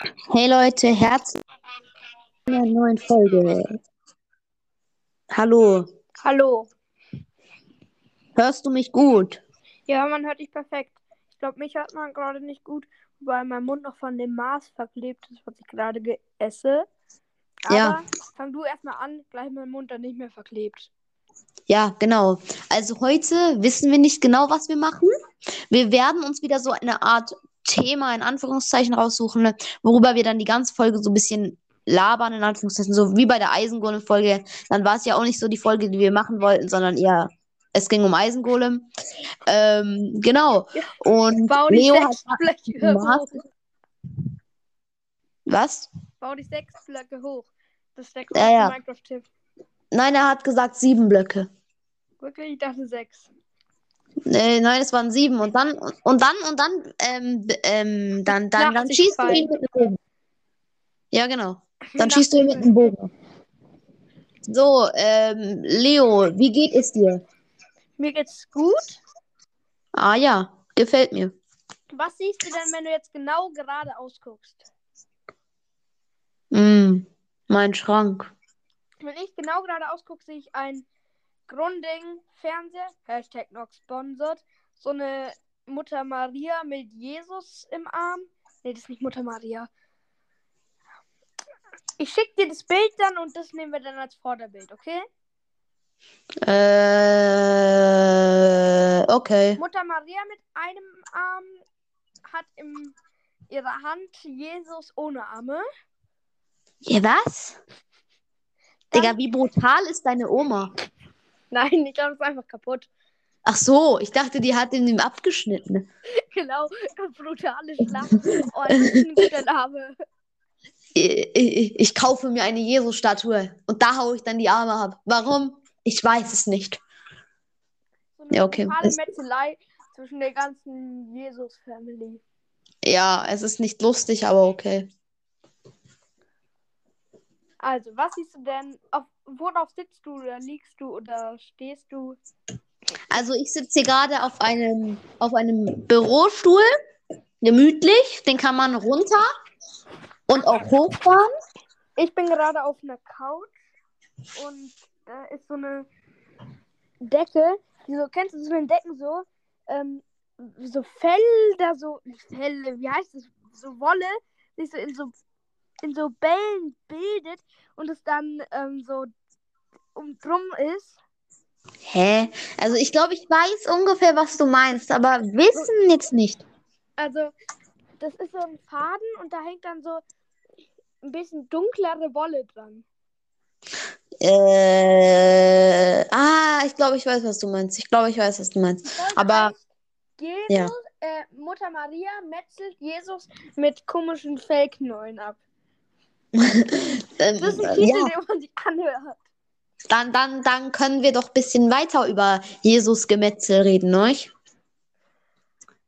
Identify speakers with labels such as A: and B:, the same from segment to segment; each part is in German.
A: Hey Leute, herzlich willkommen einer neuen Folge. Hallo,
B: Hallo.
A: hörst du mich gut?
B: Ja, man hört dich perfekt. Ich glaube, mich hört man gerade nicht gut, weil mein Mund noch von dem Mars verklebt ist, was ich gerade ge- esse. Aber
A: Ja.
B: fang du erstmal an, gleich mein Mund dann nicht mehr verklebt.
A: Ja, genau. Also heute wissen wir nicht genau, was wir machen. Wir werden uns wieder so eine Art Thema in Anführungszeichen raussuchen, ne, worüber wir dann die ganze Folge so ein bisschen labern, in Anführungszeichen, so wie bei der Eisengolem-Folge. Dann war es ja auch nicht so die Folge, die wir machen wollten, sondern eher, es ging um Eisengolem. Ähm, genau. Und
B: Bau die
A: Leo hat
B: sechs Blöcke
A: Mars.
B: hoch.
A: Was?
B: Bau die sechs Blöcke hoch. Das ist der
A: Ja, ja.
B: Minecraft-Tipp.
A: Nein, er hat gesagt sieben Blöcke.
B: Wirklich, ich dachte sechs.
A: Äh, nein, es waren sieben. Und dann, und dann, und dann, ähm, ähm, dann, dann, dann schießt du ihn mit einem Bogen. Ja, genau. Dann schießt du ihn mit einem Bogen. So, ähm, Leo, wie geht es dir?
B: Mir geht's gut.
A: Ah ja, gefällt mir.
B: Was siehst du denn, wenn du jetzt genau geradeaus guckst?
A: Mm, mein Schrank.
B: Wenn ich genau geradeaus gucke, sehe ich ein Grunding Fernseher, Hashtag noch sponsored, so eine Mutter Maria mit Jesus im Arm. Nee, das ist nicht Mutter Maria. Ich schicke dir das Bild dann und das nehmen wir dann als Vorderbild, okay?
A: Äh, okay.
B: Mutter Maria mit einem Arm hat in ihrer Hand Jesus ohne Arme.
A: Ja, was?
B: Dann-
A: Digga, wie brutal ist deine Oma?
B: Nein, ich glaube, das ist einfach kaputt.
A: Ach so, ich dachte, die hat ihn ihm abgeschnitten.
B: Genau, brutale Schlacht. Oh, das ist ein guter Name.
A: ich, ich, ich kaufe mir eine Jesus-Statue und da haue ich dann die Arme ab. Warum? Ich weiß es nicht.
B: So
A: Ja, okay. Es-
B: Metzelei zwischen der ganzen Jesus-Family.
A: Ja, es ist nicht lustig, aber okay.
B: Also, was siehst du denn? Auf, worauf sitzt du oder liegst du oder stehst du?
A: Also ich sitze hier gerade auf einem, auf einem Bürostuhl, gemütlich. Den kann man runter und auch hochfahren.
B: Ich bin gerade auf einer Couch und da ist so eine Decke. Die so, kennst du so eine Decken so? Ähm, so Felder, so Felle, wie heißt es? So Wolle, sich so in so in so Bällen bildet und es dann ähm, so um drum ist.
A: Hä? Also ich glaube, ich weiß ungefähr, was du meinst, aber wissen jetzt nicht.
B: Also, das ist so ein Faden und da hängt dann so ein bisschen dunklere Wolle dran.
A: Äh, ah, ich glaube, ich weiß, was du meinst. Ich glaube, ich weiß, was du meinst. Aber-
B: Jesus,
A: Ja.
B: äh, Mutter Maria metzelt Jesus mit komischen Fellknollen ab.
A: Ähm,
B: Das ist ein
A: äh,
B: Titel,
A: ja,
B: den man sich anhört.
A: dann, dann, dann können wir doch ein bisschen weiter über Jesus Gemetzel reden, ne?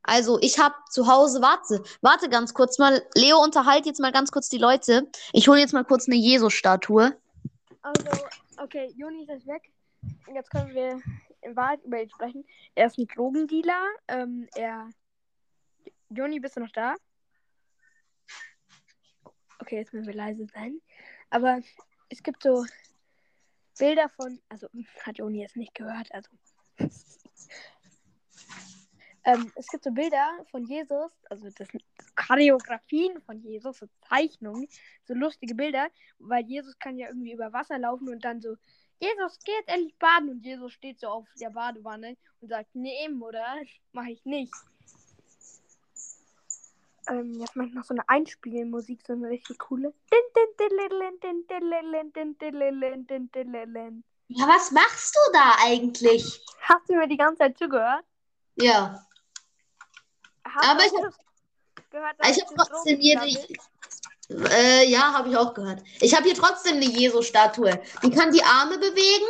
A: Also, ich habe zu Hause, warte, warte ganz kurz mal. Leo, unterhalt jetzt mal ganz kurz die Leute. Ich hole jetzt mal kurz eine Jesus-Statue.
B: Also, okay, Juni ist jetzt weg. Jetzt können wir in Wahrheit über ihn sprechen. Er ist ein Drogendealer. Ähm, er. Juni, bist du noch da? Okay, jetzt müssen wir leise sein. Aber es gibt so Bilder von. Also, hat Joni jetzt nicht gehört. Also. ähm, es gibt so Bilder von Jesus, also das sind Choreografien von Jesus, so Zeichnungen, so lustige Bilder, weil Jesus kann ja irgendwie über Wasser laufen und dann so, Jesus, geh jetzt endlich baden und Jesus steht so auf der Badewanne und sagt, nee, Mutter, mach ich nicht. Ähm, jetzt mache ich noch so eine Einspielmusik, so eine richtig coole.
A: Ja, was machst du da eigentlich?
B: Hast du mir die ganze Zeit zugehört?
A: Ja.
B: Hast
A: Aber ich hab-
B: auch gehört,
A: Ich habe trotzdem hier die. Äh, ja, habe ich auch gehört. Ich habe hier trotzdem eine Jesus-Statue. Die kann die Arme bewegen.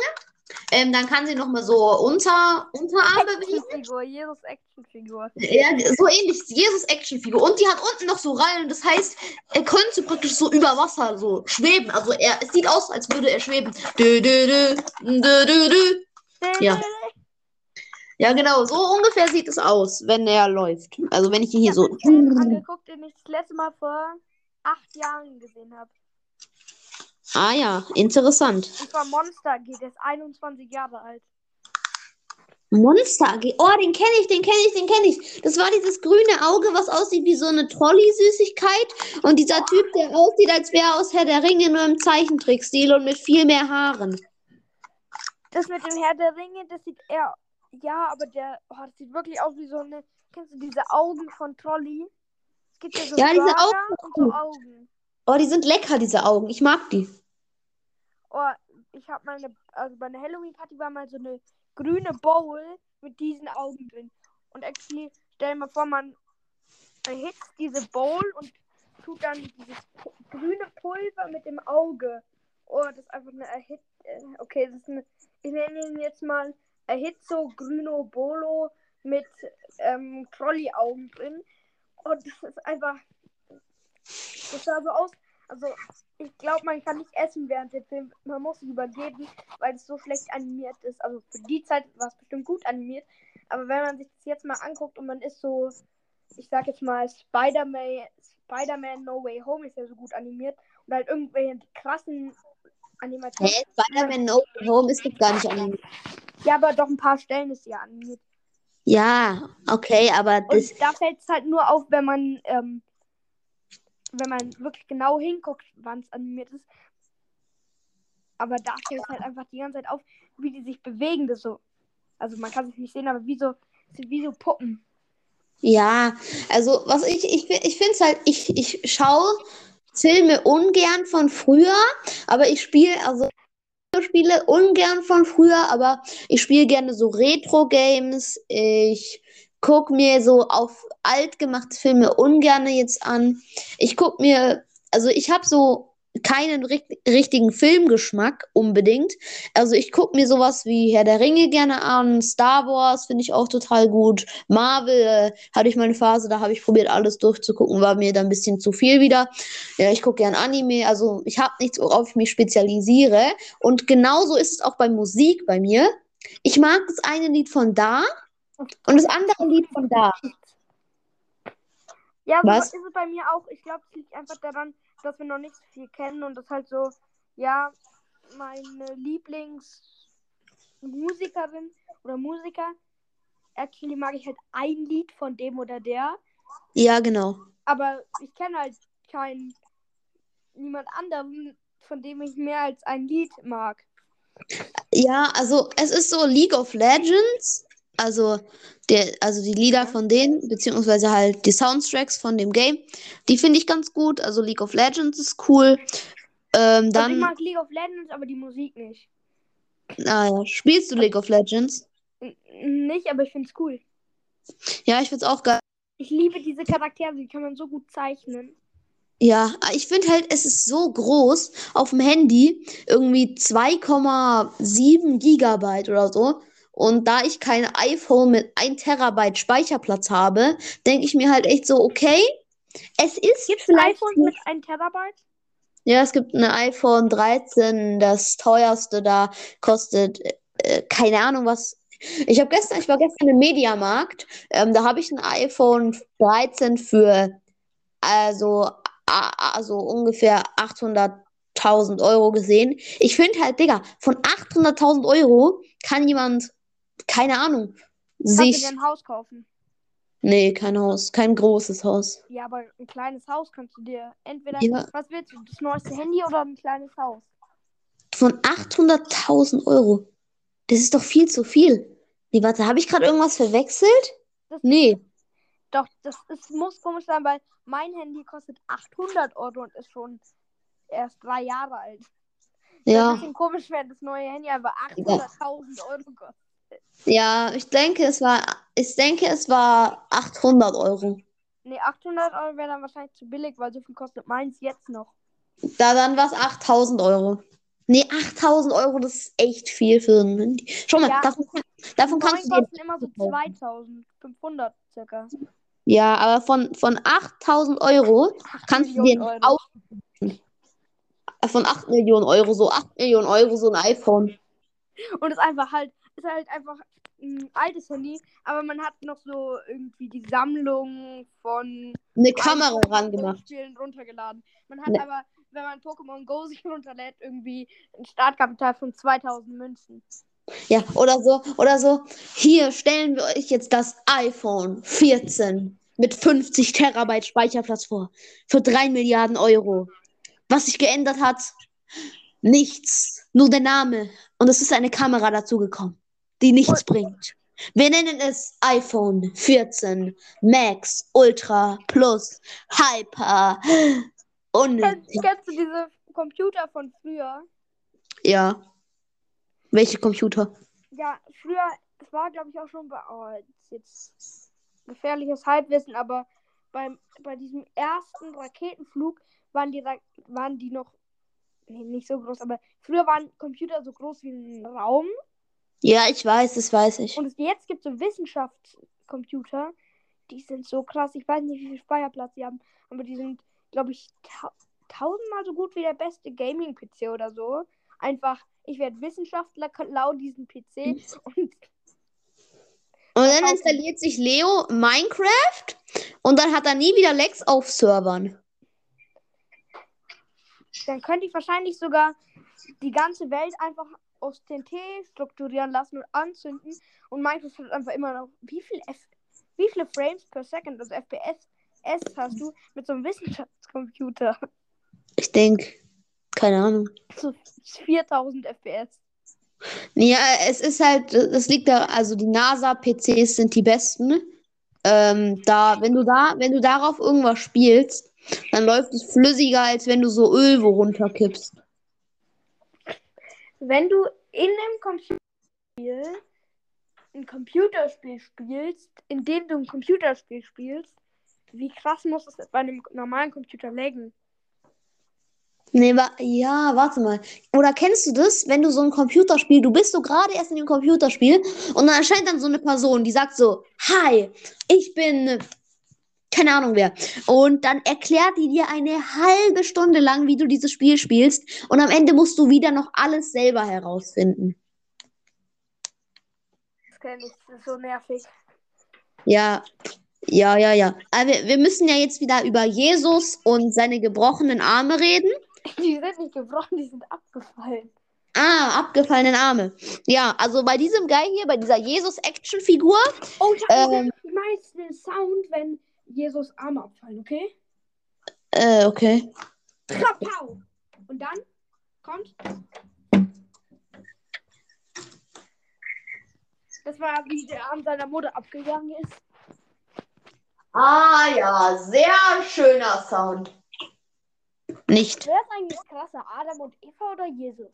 A: Ähm, dann kann sie nochmal so unter, Unterarm bewegen.
B: Actionfigur, Jesus Actionfigur.
A: Ja, so ähnlich. Jesus Actionfigur. Und die hat unten noch so Rallen. Das heißt, er könnte praktisch so über Wasser so schweben. Also er, es sieht aus, als würde er schweben. Dü, dü, dü, dü, dü, dü. Ja. Ja, genau. So ungefähr sieht es aus, wenn er läuft. Also wenn ich ihn hier
B: Ich
A: so.
B: Film angeguckt, den ich das letzte Mal vor acht Jahren gesehen habe.
A: Ah ja, interessant.
B: Und zwar Monster AG, der ist 21 Jahre alt.
A: Monster AG. Oh, den kenne ich, den kenne ich, den kenne ich. Das war dieses grüne Auge, was aussieht wie so eine Trolley-Süßigkeit. Und dieser Typ, der aussieht, als wäre er aus Herr der Ringe nur im Zeichentrickstil und mit viel mehr Haaren.
B: Das mit dem Herr der Ringe, das sieht eher. Ja, aber der. Oh, das sieht wirklich aus wie so eine. Kennst du diese Augen von Trolley? Es gibt ja so
A: Ja, diese Augen.
B: und so Augen.
A: Oh, die sind lecker, diese Augen. Ich mag die.
B: Oh, ich habe meine. Also bei einer Halloween-Party war mal so eine grüne Bowl mit diesen Augen drin. Und actually, stell mal vor, man erhitzt diese Bowl und tut dann dieses grüne Pulver mit dem Auge. Oh, das ist einfach eine Erhit. äh, Okay, das ist eine. Ich nenne ihn jetzt mal Erhitzo Grüno Bolo mit ähm, Trolley-Augen drin. Und das ist einfach. Das sah so aus. Also, ich glaube, man kann nicht essen während dem Film. Man muss sich übergeben, weil es so schlecht animiert ist. Also, für die Zeit war es bestimmt gut animiert. Aber wenn man sich das jetzt mal anguckt und man ist so, ich sag jetzt mal, Spider-Man Spider-Man No Way Home ist ja so gut animiert. Und halt irgendwelche krassen Animationen.
A: Hä? Spider-Man No Way Home ist gar nicht animiert.
B: Ja, aber doch ein paar Stellen ist ja animiert.
A: Ja, okay, aber
B: Und
A: das.
B: da fällt es halt nur auf, wenn man, ähm, wenn man wirklich genau hinguckt, wann es animiert ist. Aber da fällt halt einfach die ganze Zeit auf, wie die sich bewegen. Das so. Also man kann es nicht sehen, aber wie so, wie so Puppen.
A: Ja, also was ich, ich, ich finde es halt, ich, ich schaue Filme ungern von früher, aber ich spiele, also Spiele ungern von früher, aber ich spiele gerne so Retro-Games. Ich gucke mir so auf alt gemachte Filme ungern jetzt an. Ich gucke mir, also ich habe so keinen ri- richtigen Filmgeschmack unbedingt. Also ich gucke mir sowas wie Herr der Ringe gerne an, Star Wars finde ich auch total gut. Marvel äh, hatte ich mal eine Phase, da habe ich probiert alles durchzugucken, war mir dann ein bisschen zu viel wieder. Ja, ich gucke gern Anime, also ich habe nichts, worauf ich mich spezialisiere. Und genauso ist es auch bei Musik bei mir. Ich mag das eine Lied von da und das andere Lied von da.
B: Ja, so
A: Was?
B: ist es bei mir auch. Ich glaube, es liegt einfach daran, dass wir noch nicht so viel kennen und das halt so, ja, meine Lieblingsmusikerin oder Musiker. Actually mag ich halt ein Lied von dem oder der,
A: Ja, genau.
B: aber ich kenne halt keinen, niemand anderen, von dem ich mehr als ein Lied mag.
A: Ja, also es ist so League of Legends, also der, also die Lieder von denen, beziehungsweise halt die Soundtracks von dem Game, die finde ich ganz gut. Also League of Legends ist cool. Ähm,
B: Also ich
A: dann,
B: mag League of Legends, aber die Musik nicht.
A: ah ja, spielst du League of Legends?
B: Nicht, aber ich finde es cool.
A: Ja, ich find's auch geil.
B: Ich liebe diese Charaktere, die kann man so gut zeichnen.
A: Ja, ich finde halt, es ist so groß auf dem Handy, irgendwie 2,7 Gigabyte oder so. Und da ich kein iPhone mit 1 Terabyte Speicherplatz habe, denke ich mir halt echt so, okay, es ist
B: Gibt es
A: vielleicht
B: iPhones
A: nicht-
B: mit 1 Terabyte?
A: Ja, es gibt ein iPhone 13, das teuerste da kostet, äh, keine Ahnung was. Ich habe gestern, ich war gestern im Mediamarkt, ähm, da habe ich ein iPhone 13 für also, also ungefähr 800.000 Euro gesehen. Ich finde halt, Digga, von 800.000 Euro kann jemand, keine Ahnung,
B: Kannst du
A: sich,
B: dir ein Haus kaufen?
A: nee, kein Haus, kein großes Haus.
B: Ja, aber ein kleines Haus kannst du dir entweder.
A: Ja.
B: Was willst du? Das neueste Handy oder ein kleines Haus?
A: Von 800.000 Euro. Das ist doch viel zu viel. Nee, warte, habe ich gerade irgendwas verwechselt?
B: Das-
A: Nee.
B: Doch, das ist, muss komisch sein, weil mein Handy kostet 800 Euro und ist schon erst drei Jahre alt. Wäre ein
A: Ja,
B: bisschen komisch, wenn das neue Handy einfach 800.000 Euro kostet.
A: Ja, ich denke, es war, ich denke, es war 800 Euro.
B: Nee, 800 Euro wäre dann wahrscheinlich zu billig, weil so viel kostet meins jetzt noch.
A: Da dann war es 8000 Euro. Nee, 8000 Euro, das ist echt viel für ein Handy. Schau mal,
B: Ja.
A: davon, davon kannst du
B: kosten immer so 2500 circa.
A: Ja, aber von, von 8000 Euro kannst du dir
B: Millionen
A: Auto. Äh, Von 8 Millionen Euro, so 8 Millionen Euro, so ein iPhone.
B: Und ist einfach halt, ist halt einfach ein altes Handy, aber man hat noch so irgendwie die Sammlung von
A: Eine Kamera ran gemacht.
B: Spielen runtergeladen. Man hat
A: Ne.
B: aber, wenn man Pokémon Go sich runterlädt, irgendwie ein Startkapital von 2000 Münzen.
A: Ja, oder so, oder so. Hier stellen wir euch jetzt das iPhone 14 mit 50 Terabyte Speicherplatz vor. Für 3 Milliarden Euro. Was sich geändert hat? Nichts. Nur der Name. Und es ist eine Kamera dazugekommen, die nichts bringt. Wir nennen es iPhone 14 Max, Ultra, Plus, Hyper. Und
B: Kennst, kennst du diese Computer von früher?
A: ja. Welche Computer?
B: Ja, früher, es war glaube ich auch schon bei, oh, jetzt gefährliches Halbwissen, aber beim, bei diesem ersten Raketenflug waren die, waren die noch, nee, nicht so groß, aber früher waren Computer so groß wie ein Raum.
A: Ja, ich weiß, das weiß ich.
B: Und jetzt gibt es so Wissenschaftscomputer, die sind so krass. Ich weiß nicht, wie viel Speicherplatz sie haben, aber die sind, glaube ich, ta tausendmal so gut wie der beste Gaming-PC oder so. Einfach, ich werde Wissenschaftler, lau diesen PC und
A: Und dann installiert sich Leo Minecraft und dann hat er nie wieder Lags auf Servern.
B: dann könnte ich wahrscheinlich sogar die ganze Welt einfach aus TNT strukturieren lassen und anzünden und Minecraft hat einfach immer noch wie viel F wie viele Frames per Second, also FPS S hast du mit so einem Wissenschaftscomputer?
A: Ich denke, keine Ahnung.
B: So 4000 FPS.
A: Ja, es ist halt, das liegt da, also die NASA-PCs sind die besten. Ähm, da, wenn du da, wenn du darauf irgendwas spielst, dann läuft es flüssiger, als wenn du so Öl wo runterkippst.
B: Wenn du in einem Computerspiel ein Computerspiel spielst, in dem du ein Computerspiel spielst, wie krass muss es bei einem normalen Computer laggen?
A: Nee, wa ja, warte mal. Oder kennst du das, wenn du so ein Computerspiel, du bist so gerade erst in dem Computerspiel und dann erscheint dann so eine Person, die sagt so, hi, ich bin, keine Ahnung wer. Und dann erklärt die dir eine halbe Stunde lang, wie du dieses Spiel spielst und am Ende musst du wieder noch alles selber herausfinden.
B: Das kenne ich, das ist so nervig.
A: Ja, ja, ja, ja. Aber wir, wir müssen ja jetzt wieder über Jesus und seine gebrochenen Arme reden.
B: Die sind nicht gebrochen, die sind abgefallen.
A: Ah, abgefallenen Arme. Ja, also bei diesem Guy hier, bei dieser Jesus-Action-Figur,
B: Oh, ich, hab
A: Ähm.
B: den Sound, wenn Jesus Arme abfallen, okay?
A: äh, okay.
B: Krapau! Und dann kommt. Das war, wie der Arm seiner Mutter abgegangen ist.
A: Ah ja, sehr schöner Sound. Nicht.
B: Wer ist eigentlich krasser, Adam und Eva oder Jesus?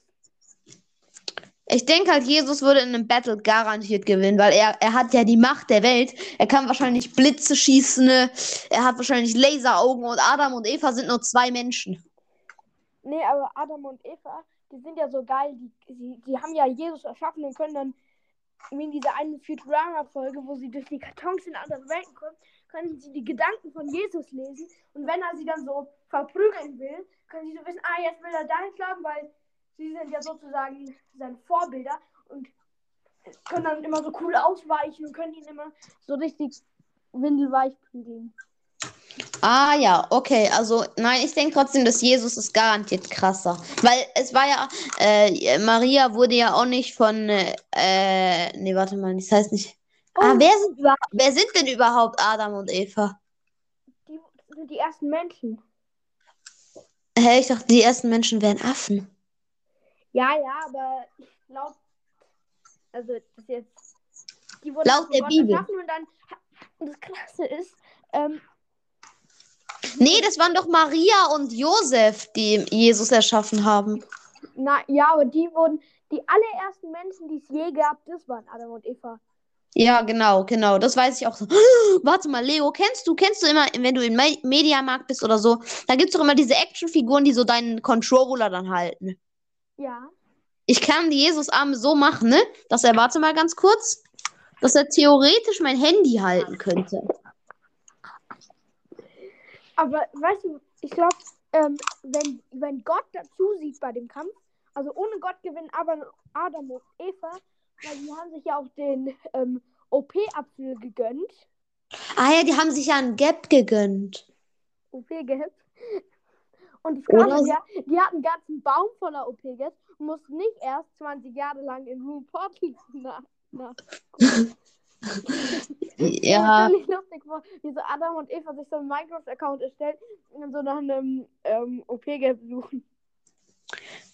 A: Ich denke halt, Jesus würde in einem Battle garantiert gewinnen, weil er, er hat ja die Macht der Welt. Er kann wahrscheinlich Blitze schießen, ne? er hat wahrscheinlich Laseraugen und Adam und Eva sind nur zwei Menschen.
B: Nee, aber Adam und Eva, die sind ja so geil. Die, die, die haben ja Jesus erschaffen und können dann, wie in dieser einen Futurama-Folge, wo sie durch die Kartons in andere Welten kommen, können sie die Gedanken von Jesus lesen. Und wenn er sie dann so verprügeln will, können sie so wissen, ah, jetzt will er dahin schlagen, weil sie sind ja sozusagen seine Vorbilder und können dann immer so cool ausweichen und können ihn immer so richtig windelweich prügeln.
A: Ah ja, okay. Also nein, ich denke trotzdem, dass Jesus ist garantiert krasser. Weil es war ja, äh, Maria wurde ja auch nicht von, äh, nee, warte mal, das heißt nicht. Ah,
B: Oh.
A: wer sind, wer sind denn überhaupt Adam und Eva?
B: Die sind die ersten Menschen.
A: Hä, ich dachte, die ersten Menschen wären Affen.
B: Ja, ja, aber laut, also das ist jetzt, die wurden
A: Laut der
B: Gott
A: Bibel.
B: erschaffen und dann, das Krasse ist, ähm,
A: Nee, das waren doch Maria und Josef, die Jesus erschaffen haben.
B: na, ja, aber die wurden, die allerersten Menschen, die es je gab, das waren Adam und Eva.
A: Ja, genau, genau. Das weiß ich auch so. Warte mal, Leo, kennst du, kennst du immer, wenn du im Me Mediamarkt bist oder so, da gibt es doch immer diese Actionfiguren, die so deinen Controller dann halten.
B: Ja.
A: Ich kann die Jesus-Arme so machen, ne? Dass er, warte mal ganz kurz, dass er theoretisch mein Handy halten könnte.
B: Aber weißt du, ich glaube, ähm, wenn, wenn Gott dazu sieht bei dem Kampf, also ohne Gott gewinnen aber Adam und Eva Weil die haben sich ja auch den ähm, OP-Apfel gegönnt.
A: Ah ja, die haben sich ja einen Gap gegönnt.
B: OP-Gap. Und
A: Oder
B: Krasse ist ja, die hatten einen ganzen Baum voller OP-Gaps und mussten nicht erst 20 Jahre lang in Room Portal nach. nach
A: Ja.
B: Ich lustig vor, wie so Adam und Eva sich so einen Minecraft-Account erstellen und so nach einem ähm, OP-Gap suchen.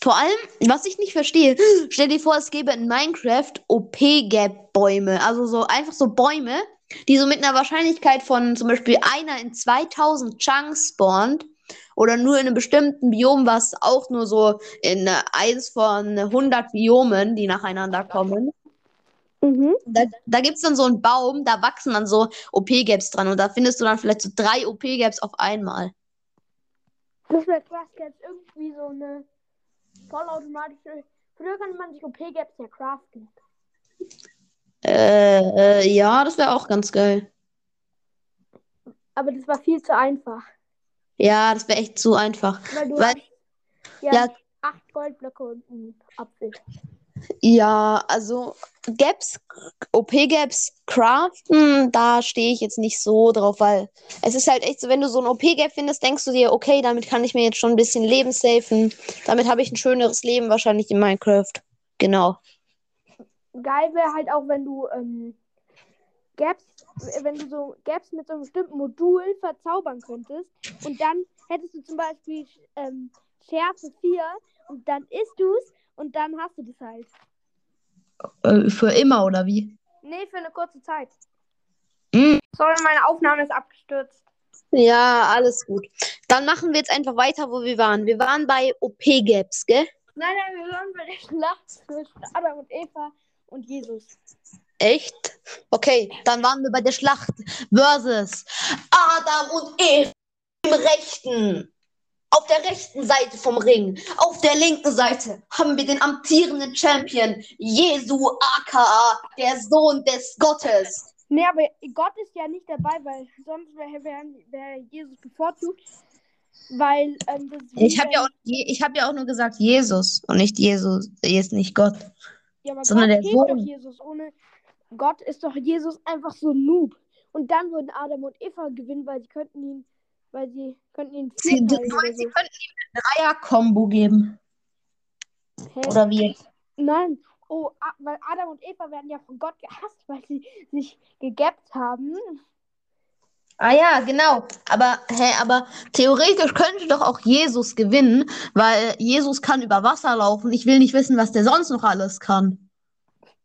A: Vor allem, was ich nicht verstehe, stell dir vor, es gäbe in Minecraft OP-Gap-Bäume. Also so einfach so Bäume, die so mit einer Wahrscheinlichkeit von zum Beispiel einer in 2000 Chunks spawnt. Oder nur in einem bestimmten Biom, was auch nur so in äh, eins von 100 Biomen, die nacheinander kommen.
B: Mhm.
A: Da, da gibt es dann so einen Baum, da wachsen dann so OP-Gaps dran. Und da findest du dann vielleicht so drei OP-Gaps auf einmal.
B: Das wäre krass, jetzt irgendwie so eine vollautomatische. Früher konnte man sich OP-Gaps ja craften.
A: Äh, äh, ja, das wäre auch ganz geil.
B: Aber das war viel zu einfach.
A: Ja, das wäre echt zu einfach.
B: Weil du
A: Weil-
B: hast ja,
A: ja.
B: acht Goldblöcke und einen Apfel.
A: Ja, also Gaps, OP-Gaps craften, da stehe ich jetzt nicht so drauf, weil es ist halt echt so, wenn du so ein OP-Gap findest, denkst du dir, okay, damit kann ich mir jetzt schon ein bisschen Leben safen. Damit habe ich ein schöneres Leben wahrscheinlich in Minecraft. Genau.
B: Geil wäre halt auch, wenn du ähm, Gaps, wenn du so Gaps mit so einem bestimmten Modul verzaubern könntest und dann hättest du zum Beispiel ähm, Schärfe 4 und dann isst du es und dann hast du das halt.
A: Äh, für immer, oder wie?
B: Nee, für eine kurze Zeit.
A: Mm.
B: Sorry, meine Aufnahme ist abgestürzt.
A: Ja, alles gut. Dann machen wir jetzt einfach weiter, wo wir waren. Wir waren bei OP-Gaps, gell?
B: Nein, nein, wir waren bei der Schlacht zwischen Adam und Eva und Jesus.
A: Echt? Okay, dann waren wir bei der Schlacht versus Adam und Eva im rechten. Auf der rechten Seite vom Ring. Auf der linken Seite haben wir den amtierenden Champion Jesu aka der Sohn des Gottes.
B: Nee, aber Gott ist ja nicht dabei, weil sonst wäre wär, wär Jesus bevorzugt. Weil ähm,
A: Ich habe ja, auch- ich hab ja auch nur gesagt Jesus und nicht Jesus, ist nicht Gott.
B: Ja, aber
A: Sondern
B: Gott
A: der
B: hilft
A: Sohn.
B: doch Jesus. Ohne Gott ist doch Jesus einfach so ein Noob. Und dann würden Adam und Eva gewinnen, weil sie könnten ihn, weil sie könnten ihn
A: Sie, sie könnten ihm eine Dreier-Kombo geben.
B: Hä?
A: Oder wie?
B: Nein. Oh, weil Adam und Eva werden ja von Gott gehasst, weil sie sich gegappt haben.
A: Ah ja, genau. Aber, hä, aber theoretisch könnte doch auch Jesus gewinnen, weil Jesus kann über Wasser laufen. Ich will nicht wissen, was der sonst noch alles kann.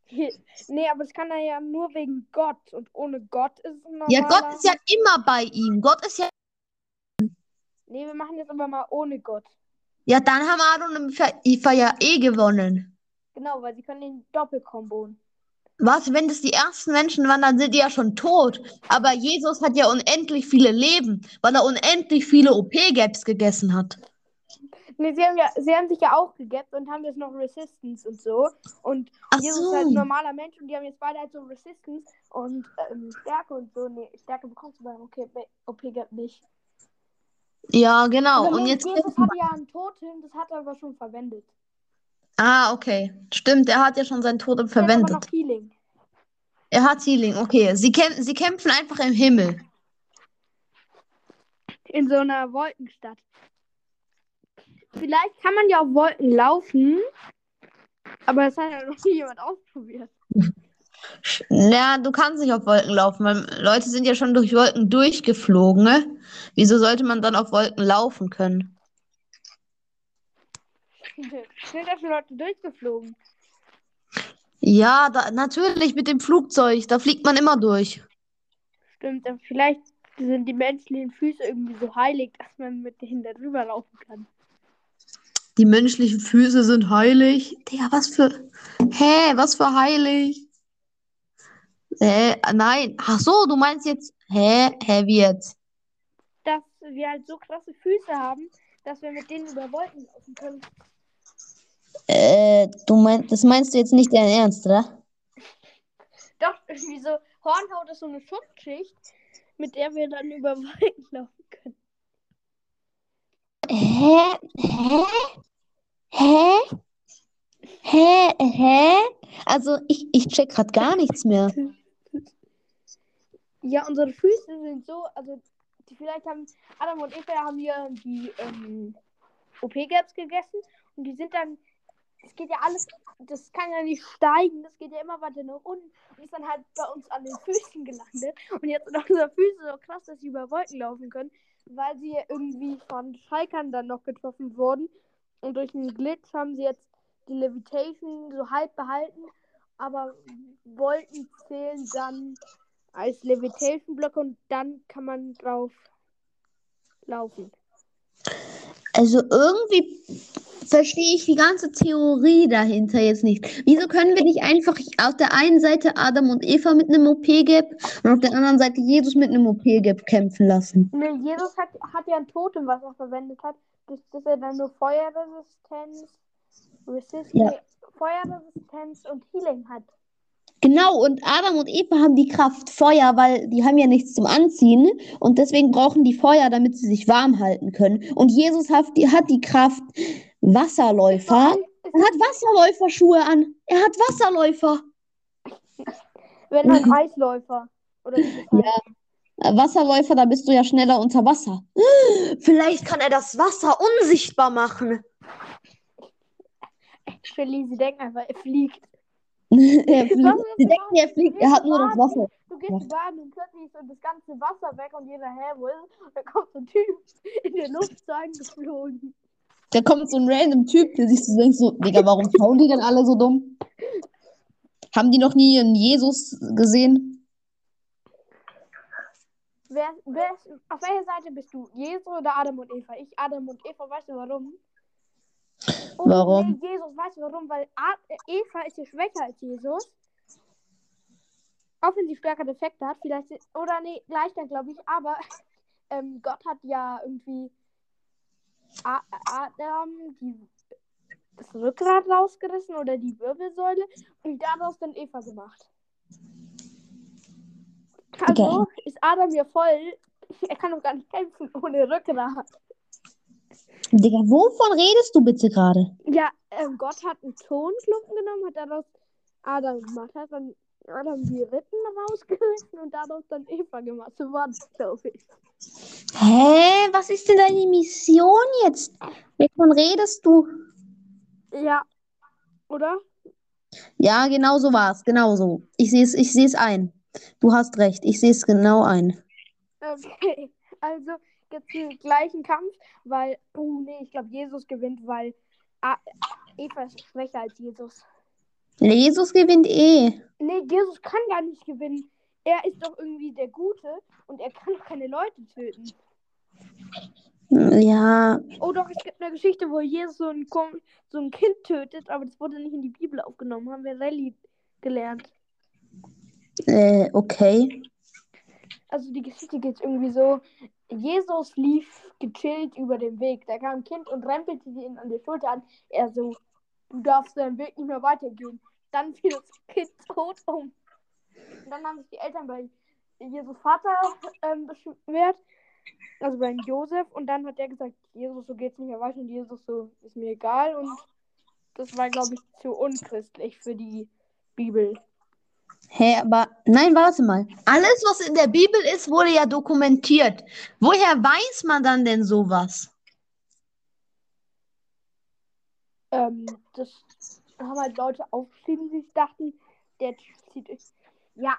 B: Nee, aber das kann er ja nur wegen Gott. Und ohne Gott ist es ein normaler...
A: Ja, Gott ist ja immer bei ihm. Gott ist ja.
B: Nee, wir machen jetzt aber mal ohne Gott.
A: Ja, dann haben Adam und Eva ja eh gewonnen.
B: Genau, weil sie können den Doppelkombon.
A: Was, wenn das die ersten Menschen waren, dann sind die ja schon tot. Aber Jesus hat ja unendlich viele Leben, weil er unendlich viele OP-Gaps gegessen hat.
B: Nee, sie haben, ja, sie haben sich ja auch gegappt und haben jetzt noch Resistance und so. Und
A: Ach
B: Jesus ist
A: so.
B: halt ein normaler Mensch und die haben jetzt beide halt so Resistance und ähm, Stärke und so. Nee, Stärke bekommst du beim okay, OP-Gap nicht.
A: Ja, genau.
B: Also
A: Und jetzt.
B: Jesus hatte ja einen Totem, das hat er aber schon verwendet.
A: Ah, okay. Stimmt, er hat ja schon sein Totem
B: hat
A: verwendet.
B: noch Healing.
A: Er hat Healing, okay. Sie, kämp sie kämpfen einfach im Himmel.
B: In so einer Wolkenstadt. Vielleicht kann man ja auf Wolken laufen, aber das hat ja noch nie jemand ausprobiert.
A: Ja, du kannst nicht auf Wolken laufen, weil Leute sind ja schon durch Wolken durchgeflogen, ne? Wieso sollte man dann auf Wolken laufen können?
B: Sind da schon Leute durchgeflogen?
A: Ja, da, natürlich mit dem Flugzeug, da fliegt man immer durch.
B: Stimmt, aber vielleicht sind die menschlichen Füße irgendwie so heilig, dass man mit denen da drüber laufen kann.
A: Die menschlichen Füße sind heilig. Digga, was für. Hä, was für heilig? Hä, nein. Ach so, du meinst jetzt. Hä, hä, wie jetzt?
B: Dass wir halt so krasse Füße haben, dass wir mit denen über Wolken laufen können.
A: Äh, du meinst, das meinst du jetzt nicht dein Ernst, oder?
B: Doch, irgendwie so Hornhaut ist so eine Schutzschicht, mit der wir dann über Wolken laufen können.
A: Hä? Hä? Hä? Hä? Also ich, ich check grad gar nichts mehr.
B: Ja, unsere Füße sind so, also die vielleicht haben Adam und Eva haben hier die ähm, OP-Gaps gegessen und die sind dann, es geht ja alles, das kann ja nicht steigen, das geht ja immer weiter nach unten und ist dann halt bei uns an den Füßen gelandet. Und jetzt sind unsere Füße so krass, dass sie über Wolken laufen können, weil sie ja irgendwie von Schalkern dann noch getroffen wurden. Und durch einen Glitch haben sie jetzt die Levitation so halb behalten, aber Wolken zählen dann als Levitation-Block und dann kann man drauf laufen.
A: Also irgendwie verstehe ich die ganze Theorie dahinter jetzt nicht. Wieso können wir nicht einfach auf der einen Seite Adam und Eva mit einem OP-Gap und auf der anderen Seite Jesus mit einem OP-Gap kämpfen lassen?
B: Nee, Jesus hat, hat ja ein Totem, was er verwendet hat, dass, dass er dann nur Feuerresistenz, Resist
A: Ja.
B: Feuerresistenz und Healing hat.
A: Genau, und Adam und Eva haben die Kraft Feuer, weil die haben ja nichts zum Anziehen und deswegen brauchen die Feuer, damit sie sich warm halten können. Und Jesus hat die, hat die Kraft Wasserläufer. Er hat Wasserläuferschuhe an. Er hat Wasserläufer.
B: wenn halt Eisläufer. Oder das.
A: Äh, Wasserläufer, da bist du ja schneller unter Wasser. Vielleicht kann er das Wasser unsichtbar machen.
B: Shelly, sie denken einfach, er fliegt.
A: er fliegt. Sie denken, er fliegt, er hat nur das Wasser.
B: Du gehst baden und plötzlich ist so das ganze Wasser weg und jeder, hä, wo ist da kommt so ein Typ in der Luft so eingeflogen.
A: Da kommt so ein random Typ, der sich so denkt, so, Digga, warum schauen die denn alle so dumm? Haben die noch nie einen Jesus gesehen?
B: Wer, wer ist, auf welcher Seite bist du? Jesus oder Adam und Eva? Ich, Adam und Eva, weißt du warum? Oh,
A: Warum?
B: Nee, Jesus, weißt du warum? Weil A äh, Eva ist ja schwächer als Jesus. Auch wenn sie stärkere Defekte hat, vielleicht. Oder nee, leichter, glaube ich. Aber ähm, Gott hat ja irgendwie A Adam die, das Rückgrat rausgerissen oder die Wirbelsäule und daraus dann Eva gemacht. Also ist Adam ja voll. Er kann doch gar nicht kämpfen ohne Rückgrat.
A: Digga, wovon redest du bitte gerade?
B: Ja, ähm, Gott hat einen Tonklumpen genommen, hat daraus Adam gemacht, hat dann Adam die Rippen rausgerissen und daraus dann Eva gemacht. So war das, glaube ich.
A: Hä? Was ist denn deine Mission jetzt? Wovon redest du?
B: Ja. Oder?
A: Ja, genau so war es. Genau so. Ich sehe es ich sehe es ein. Du hast recht. Ich sehe es genau ein.
B: Okay. Also gibt es den gleichen Kampf, weil, oh nee, ich glaube, Jesus gewinnt, weil A Eva ist schwächer als Jesus.
A: Jesus gewinnt eh.
B: Nee, Jesus kann gar nicht gewinnen. Er ist doch irgendwie der Gute und er kann keine Leute töten.
A: Ja,
B: Oh doch, es gibt eine Geschichte, wo Jesus so ein, so ein Kind tötet, aber das wurde nicht in die Bibel aufgenommen. Haben wir Rallye gelernt.
A: Äh, okay.
B: Also die Geschichte geht irgendwie so, Jesus lief gechillt über den Weg. Da kam ein Kind und rempelte ihn an der Schulter an. Er so, du darfst deinen Weg nicht mehr weitergehen. Dann fiel das Kind tot um. Und dann haben sich die Eltern bei Jesus Vater ähm, beschwert, also bei Josef. Und dann hat er gesagt, Jesus, so geht's nicht mehr weiter. Und Jesus so, ist mir egal. Und das war, glaube ich, zu unchristlich für die Bibel.
A: Hä, aber nein, warte mal. Alles, was in der Bibel ist, wurde ja dokumentiert. Woher weiß man dann denn sowas?
B: Ähm, das haben halt Leute aufgeschrieben, die sich dachten, der Typ zieht. Ja,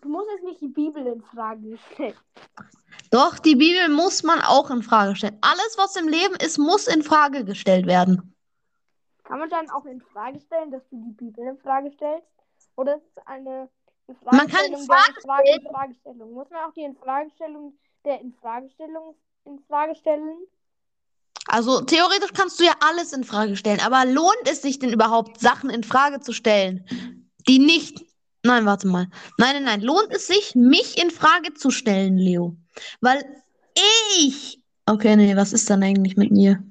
B: du musst jetzt nicht die Bibel in Frage stellen.
A: Doch, die Bibel muss man auch in Frage stellen. Alles, was im Leben ist, muss in Frage gestellt werden.
B: Kann man dann auch in Frage stellen, dass du die Bibel in Frage stellst? Oder ist es eine
A: Man kann
B: Infragestellung
A: Frage
B: der Infrage Infragestellung? Muss man auch die Infragestellung der Infragestellung in Frage stellen?
A: Also theoretisch kannst du ja alles in Frage stellen, aber lohnt es sich denn überhaupt, Sachen in Frage zu stellen, die nicht. Nein, warte mal. Nein, nein, nein. Lohnt es sich, mich in Frage zu stellen, Leo? Weil ich. Okay, nee, was ist dann eigentlich mit mir?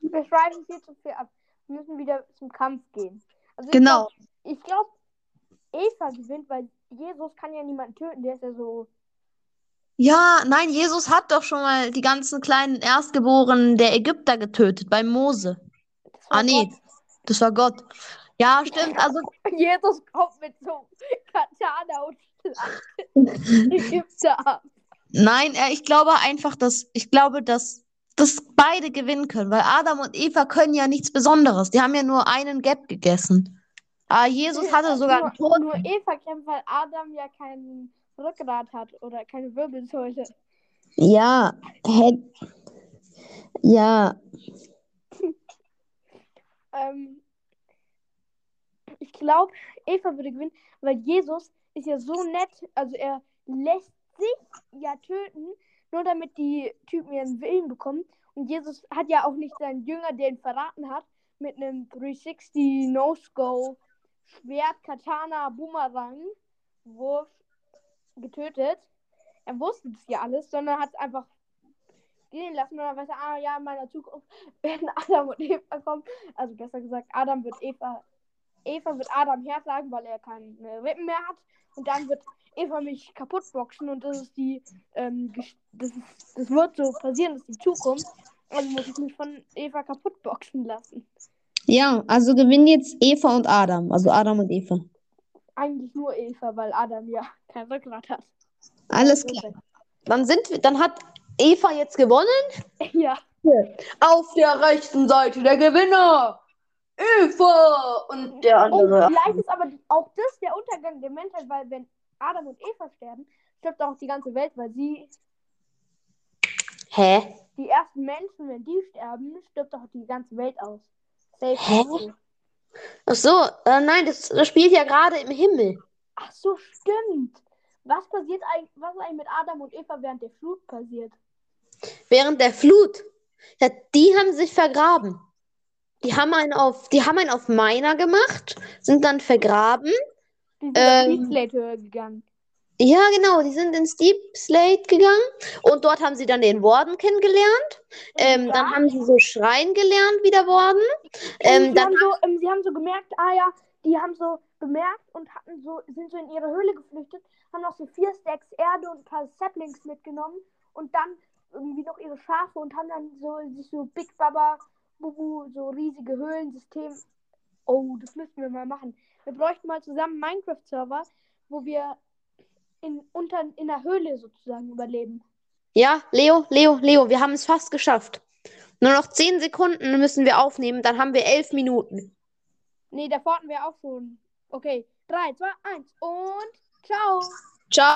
B: Wir schreiben viel zu viel ab. Wir müssen wieder zum Kampf gehen. Also
A: Genau.
B: glaub- Ich glaube, Eva gewinnt, weil Jesus kann ja niemanden töten. Der ist ja so
A: Ja, nein, Jesus hat doch schon mal die ganzen kleinen Erstgeborenen der Ägypter getötet bei Mose. Ah, nee,
B: Gott.
A: das war Gott. Ja, stimmt. Also,
B: Jesus kommt mit so Katana und schlachtet Ägypter ab.
A: nein, äh, ich glaube einfach, dass ich glaube, dass, dass beide gewinnen können, weil Adam und Eva können ja nichts Besonderes. Die haben ja nur einen Gap gegessen. Ah, Jesus hatte sogar einen
B: nur,
A: Tod.
B: nur Eva kämpft, weil Adam ja kein Rückgrat hat oder keine Wirbelsäule.
A: Ja, hä- ja,
B: Ähm, ich glaube, Eva würde gewinnen, weil Jesus ist ja so nett. Also er lässt sich ja töten, nur damit die Typen ihren Willen bekommen. Und Jesus hat ja auch nicht seinen Jünger, der ihn verraten hat, mit einem 360 No-Scope Schwert, Katana, Boomerang, Wurf getötet. Er wusste das ja alles, sondern hat es einfach gehen lassen und dann weiß er, ah ja, in meiner Zukunft werden Adam und Eva kommen. Also besser gesagt, Adam wird Eva, Eva wird Adam hersagen, weil er keine Rippen mehr hat. Und dann wird Eva mich kaputt boxen und das ist die, ähm, das, ist, das wird so passieren, das ist die Zukunft. Also muss ich mich von Eva kaputt boxen lassen.
A: ja, also gewinnen jetzt Eva und Adam, also Adam und Eva.
B: Eigentlich nur Eva, weil Adam ja kein Rückgrat hat.
A: Alles klar. Dann sind wir, dann hat Eva jetzt gewonnen.
B: Ja.
A: Auf der rechten Seite der Gewinner. Eva und der
B: Oh,
A: andere.
B: vielleicht ist aber auch das der Untergang der Menschheit, weil wenn Adam und Eva sterben, stirbt auch die ganze Welt, weil sie
A: Hä?
B: die ersten Menschen, wenn die sterben, stirbt auch die ganze Welt aus. Safe.
A: Hä? Ach so, äh, nein, das, das spielt ja gerade im Himmel.
B: Ach so, stimmt. Was passiert eigentlich, was ist eigentlich mit Adam und Eva während der Flut passiert?
A: Während der Flut. Ja, die haben sich vergraben. Die haben einen auf, die haben einen auf Miner gemacht, sind dann vergraben.
B: Die sind
A: Ähm.
B: in die Slate-Höhe gegangen.
A: Ja, genau, die sind ins Deep Slate gegangen und dort haben sie dann den Warden kennengelernt. Ähm. Dann haben sie so schreien gelernt, wie der Warden. Ähm,
B: und sie, haben so, ähm, sie haben so gemerkt, ah ja, die haben so bemerkt und hatten so, sind so in ihre Höhle geflüchtet, haben noch so vier Stacks Erde und ein paar Saplings mitgenommen und dann irgendwie noch ihre Schafe und haben dann so sich so Big Baba, Bubu, so riesige Höhlensystem. Oh, das müssten wir mal machen. Wir bräuchten mal zusammen einen Minecraft-Server, wo wir in, unter, in der Höhle sozusagen überleben.
A: Ja, Leo, Leo, Leo, wir haben es fast geschafft. Nur noch zehn Sekunden müssen wir aufnehmen, dann haben wir elf Minuten.
B: Nee, da hatten wir auch schon. Okay, 3, 2, 1 und ciao!
A: Ciao.